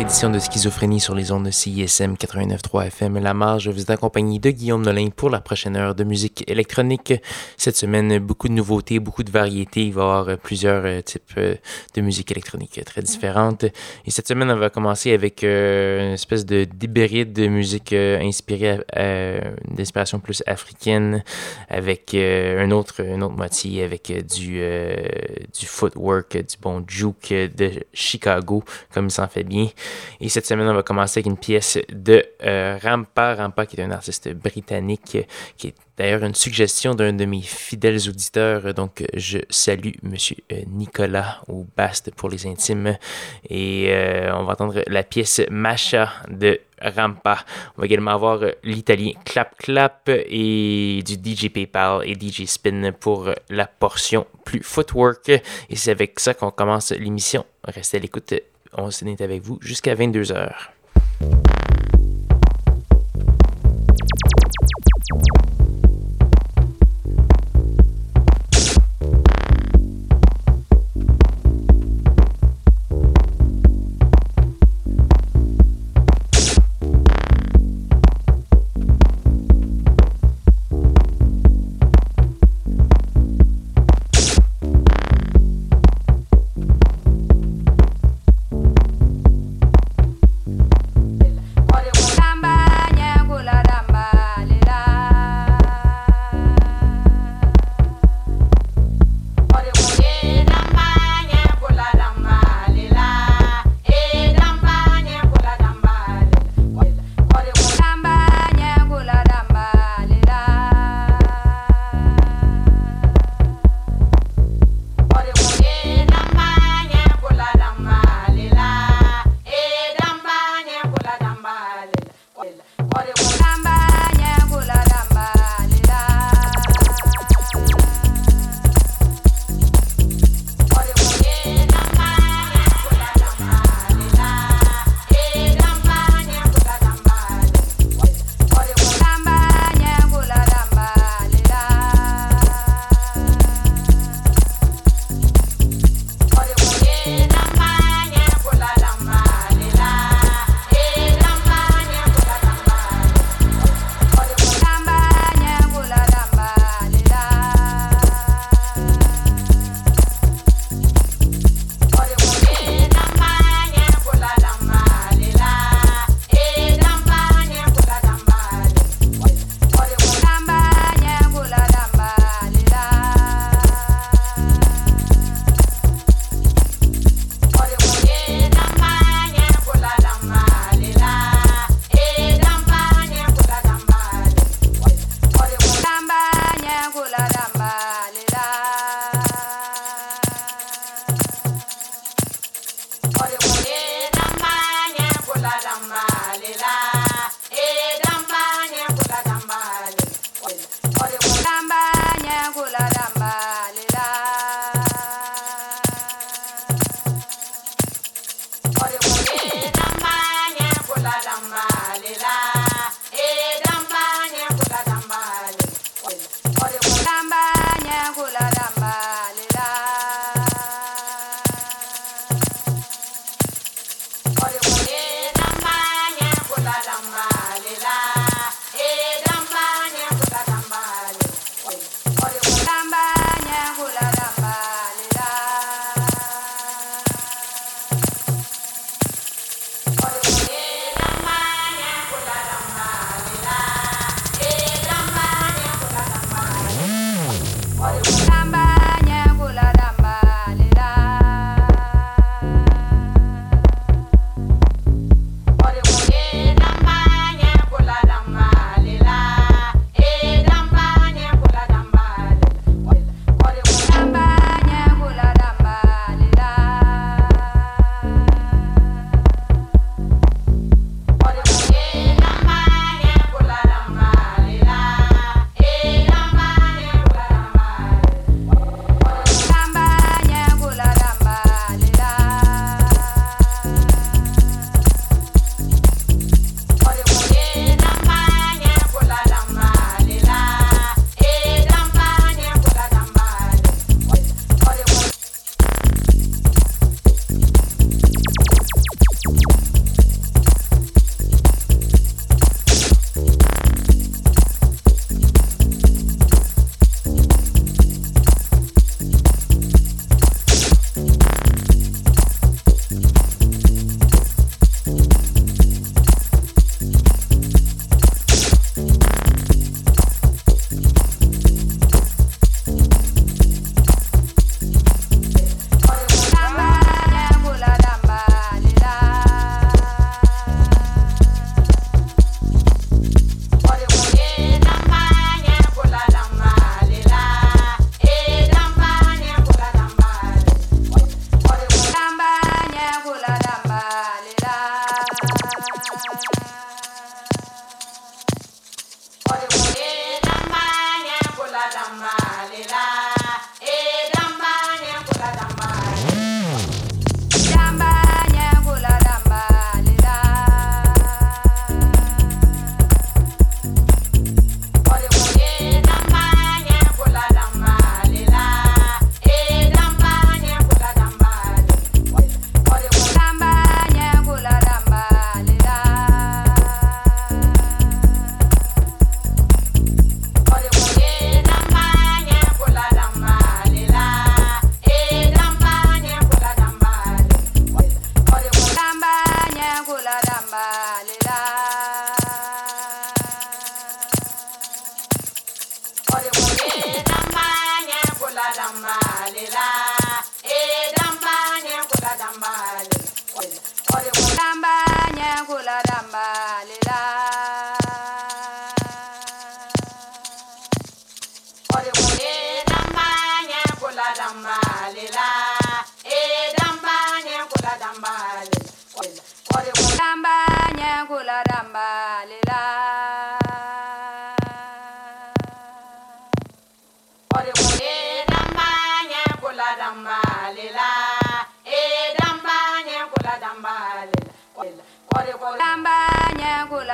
édition de Schizophrénie sur les ondes de CISM 89.3 FM La Marge. Vous êtes accompagné de Guillaume Nolin pour la prochaine heure de musique électronique. Cette semaine, beaucoup de nouveautés, beaucoup de variétés. Il va y avoir euh, plusieurs euh, types euh, de musique électronique très différentes. Et cette semaine, on va commencer avec une espèce de d'hybride de musique inspirée d'inspiration plus africaine, avec un autre, une autre moitié, avec du, du footwork, du bon juke de Chicago, comme il s'en fait bien. Et cette semaine, on va commencer avec une pièce de euh, Rampa. Rampa, qui est un artiste britannique, qui est d'ailleurs une suggestion d'un de mes fidèles auditeurs. Donc, je salue Monsieur euh, Nicolas ou Bast pour les intimes. Et euh, on va entendre la pièce Masha de Rampa. On va également avoir l'italien Clap Clap et du DJ PayPal et DJ Spin pour la portion plus footwork. Et c'est avec ça qu'on commence l'émission. Restez à l'écoute on s'est avec vous jusqu'à 22h.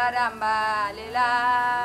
la ramba, le la.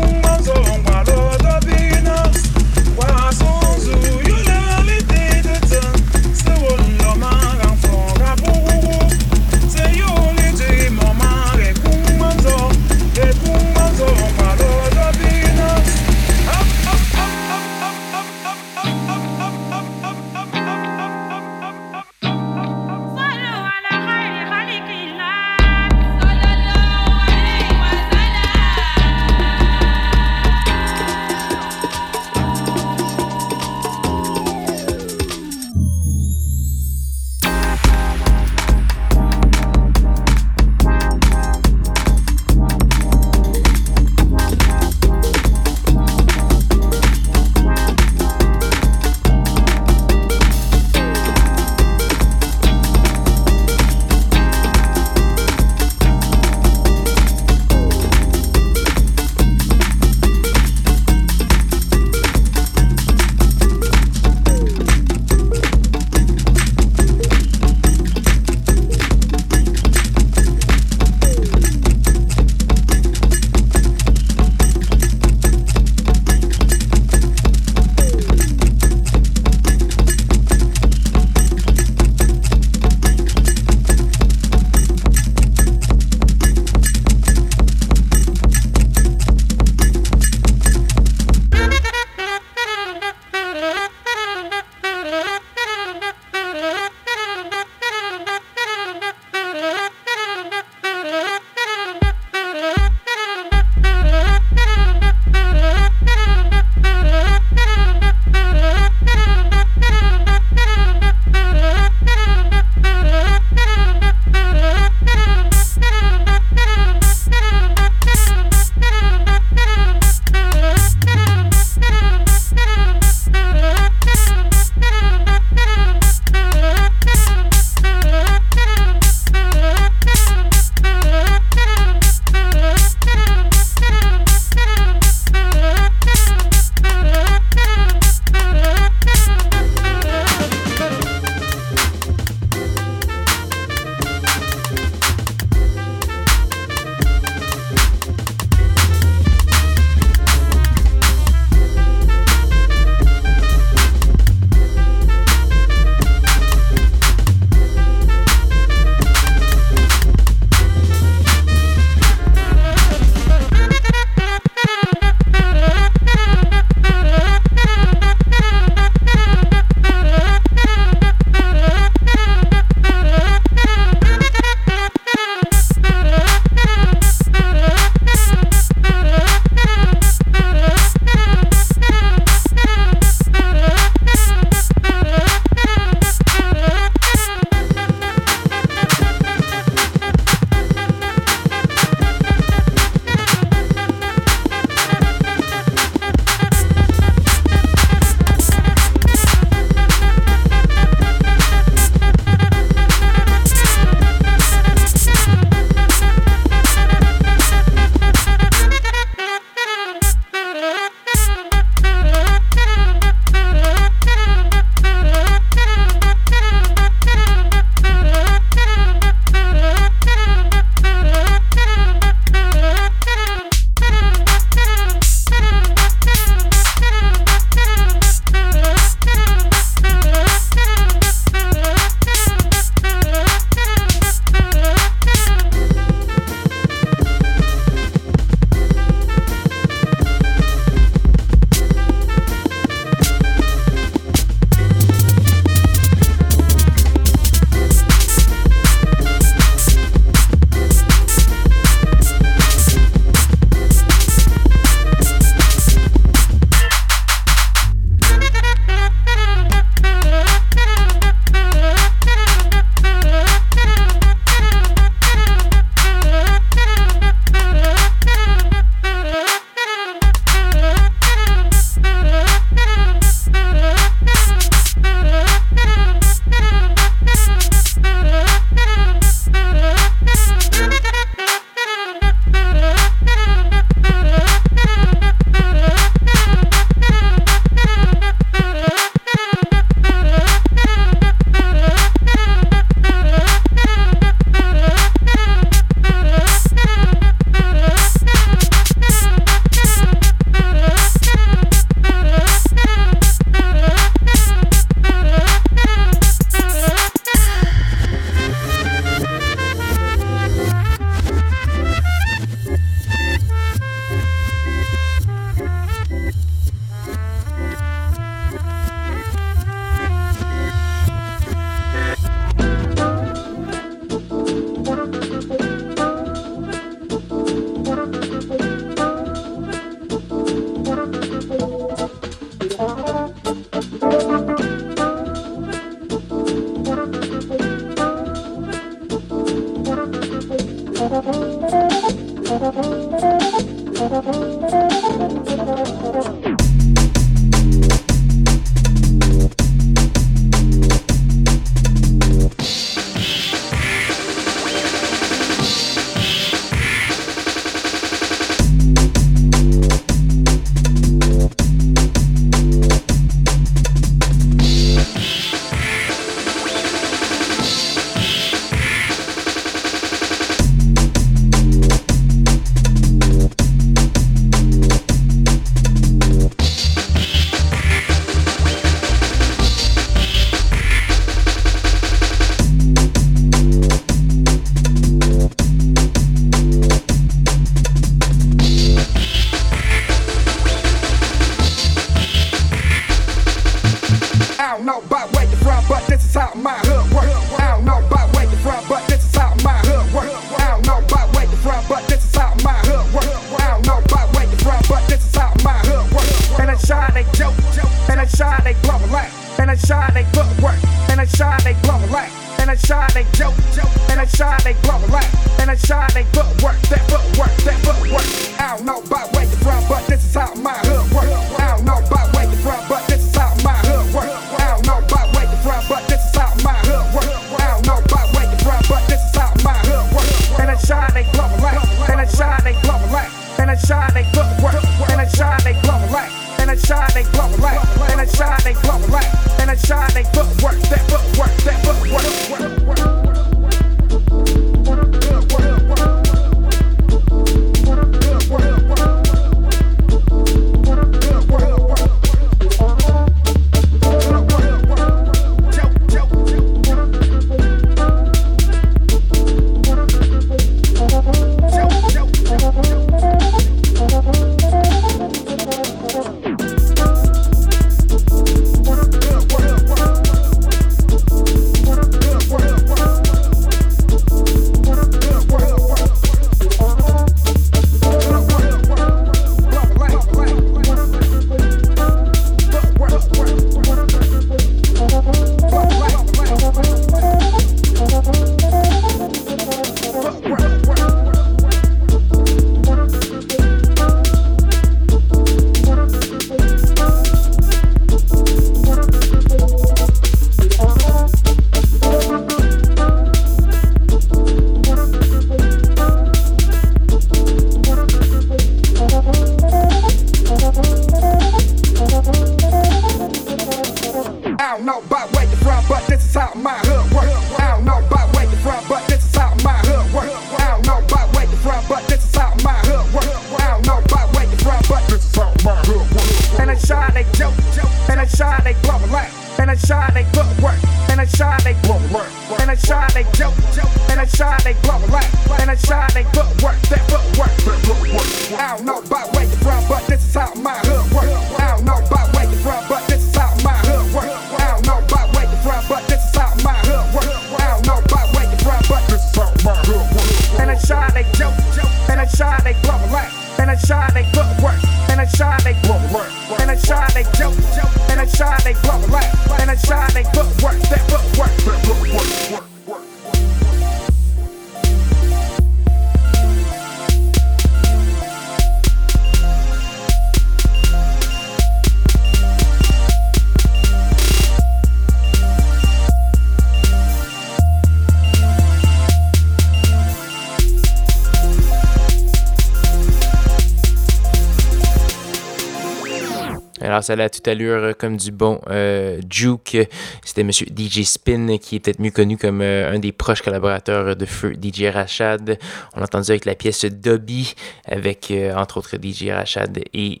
Alors, ça a toute allure euh, comme du bon euh, Juke. C'était Monsieur DJ Spin, qui est peut-être mieux connu comme euh, un des proches collaborateurs de feu DJ Rachad. On l'a entendu avec la pièce Dobby, avec euh, entre autres DJ Rachad et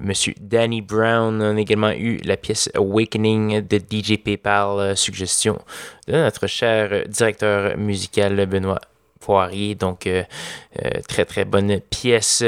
Monsieur Danny Brown. On a également eu la pièce Awakening de DJ PayPal, suggestion de notre cher directeur musical Benoît donc, euh, euh, très, très bonne pièce.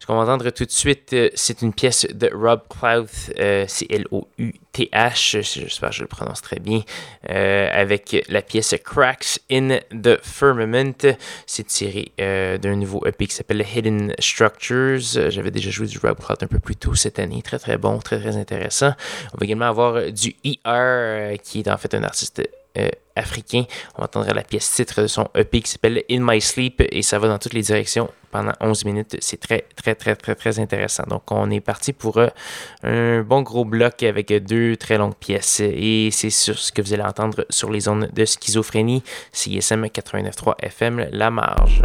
Ce qu'on va entendre tout de suite, euh, c'est une pièce de Rob Clouth, C L O U T H. j'espère que je le prononce très bien, avec la pièce Cracks in the Firmament. C'est tiré d'un nouveau EP qui s'appelle Hidden Structures. J'avais déjà joué du Rob Clouth un peu plus tôt cette année. Très, très bon, très, très intéressant. On va également avoir du ER, qui est en fait un artiste africain. On entendra la pièce titre de son EP qui s'appelle In My Sleep et ça va dans toutes les directions pendant 11 minutes. C'est très, très, très, très, très intéressant. Donc, on est parti pour euh, un bon gros bloc avec deux très longues pièces et c'est sur ce que vous allez entendre sur les zones de schizophrénie. CSM 89.3 FM, La Marge.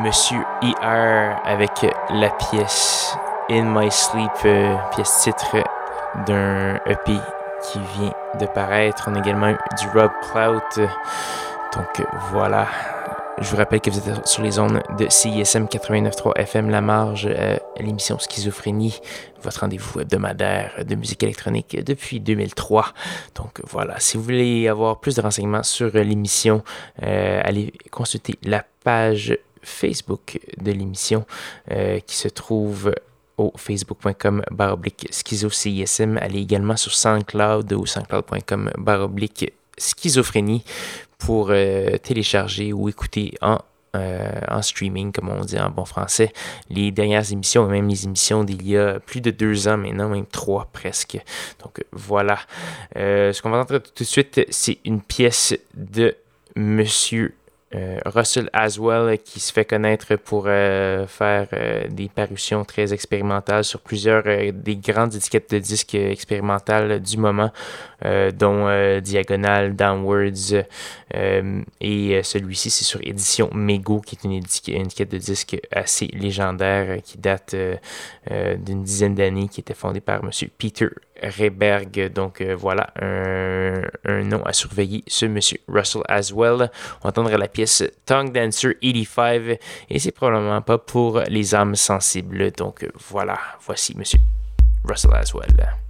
Monsieur ER avec la pièce In My Sleep, euh, pièce titre d'un EP qui vient de paraître. On a également du Rob Clout. Donc voilà. Je vous rappelle que vous êtes sur les zones de CISM 89.3 FM La Marge, euh, l'émission Schizophrénie, votre rendez-vous hebdomadaire de musique électronique depuis 2003. Donc voilà, si vous voulez avoir plus de renseignements sur l'émission, euh, allez consulter la page Facebook de l'émission euh, qui se trouve au facebook.com baroblique schizo-CISM. Allez également sur SoundCloud ou soundcloud.com baroblique schizophrénie pour euh, télécharger ou écouter en, euh, en streaming, comme on dit en bon français, les dernières émissions et même les émissions d'il y a plus de deux ans maintenant, même trois presque. Donc voilà. Euh, ce qu'on va entendre tout de suite, c'est une pièce de Monsieur Russell Aswell qui se fait connaître pour euh, faire euh, des parutions très expérimentales sur plusieurs des grandes étiquettes de disques expérimentales du moment, dont Diagonal, Downwards et celui-ci c'est sur édition Mego qui est une, étiquette de disques assez légendaire qui date d'une dizaine d'années qui était fondée par Monsieur Peter Reberg. Donc euh, voilà un, nom à surveiller, ce monsieur Russell Aswell. On entendra la pièce Tongue Dancer 85 et c'est probablement pas pour les âmes sensibles. Donc voilà, voici monsieur Russell Aswell.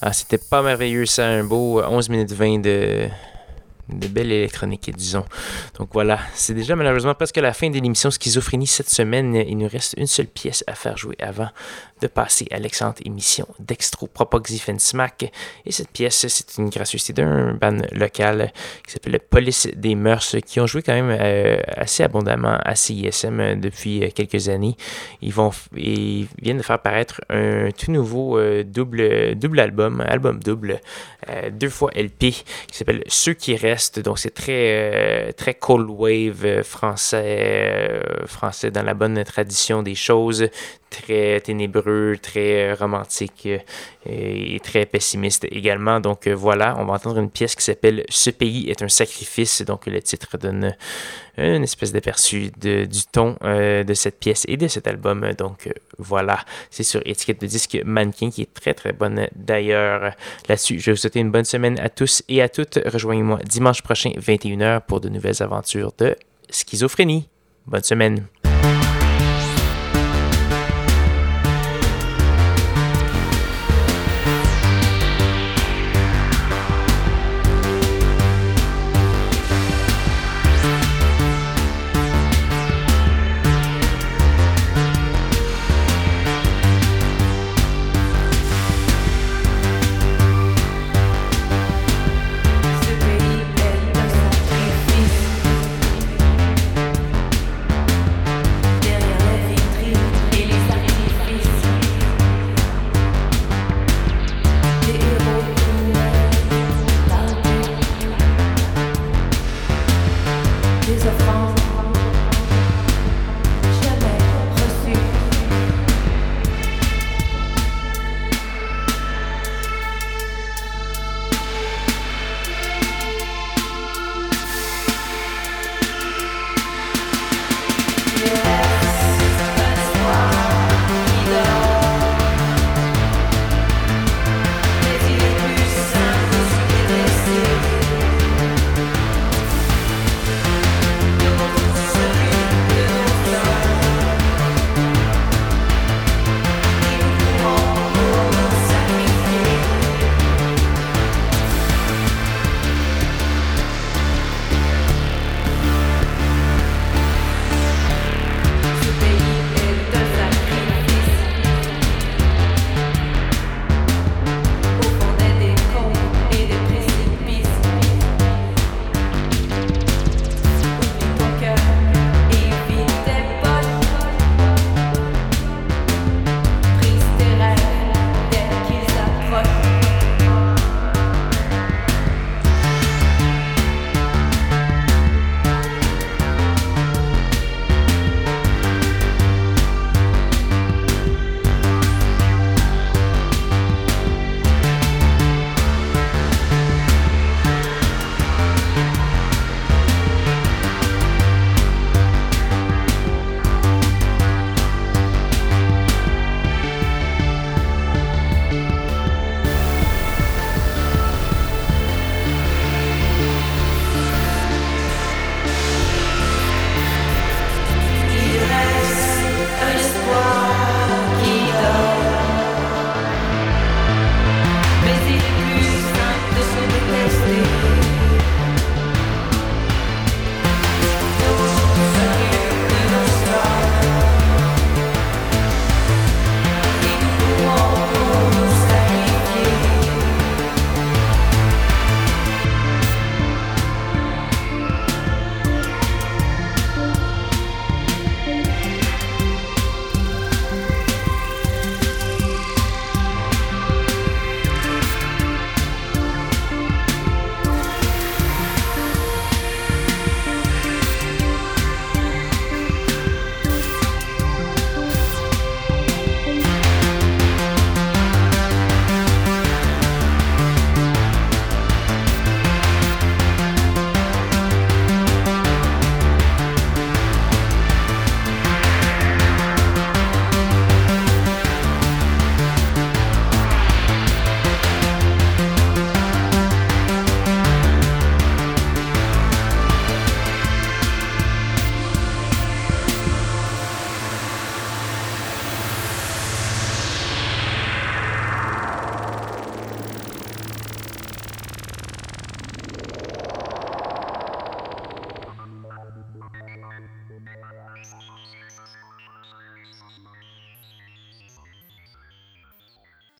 Ah, c'était pas merveilleux, ça, un beau 11 minutes 20 de, de belle électronique, disons. Donc voilà, c'est déjà malheureusement presque la fin de l'émission Schizophrénie cette semaine. Il nous reste une seule pièce à faire jouer avant de passer à l'excellente émission Dextro Smack. Et cette pièce, c'est une gracieuseté d'un band local qui s'appelle Police des Mœurs, qui ont joué quand même euh, assez abondamment à CISM depuis euh, quelques années. Ils, vont, ils viennent de faire paraître un tout nouveau euh, double, double album, album double, deux fois LP, qui s'appelle Ceux qui restent. Donc c'est très, très cold wave français, français dans la bonne tradition des choses très ténébreux, très euh, romantique euh, et très pessimiste également. Donc euh, voilà, on va entendre une pièce qui s'appelle Ce pays est un sacrifice. Donc le titre donne une espèce d'aperçu du ton de cette pièce et de cet album. Donc voilà, c'est sur étiquette de disque Mannequin qui est très très bonne d'ailleurs. Là-dessus, je vais vous souhaiter une bonne semaine à tous et à toutes. Rejoignez-moi dimanche prochain 21h pour de nouvelles aventures de schizophrénie. Bonne semaine.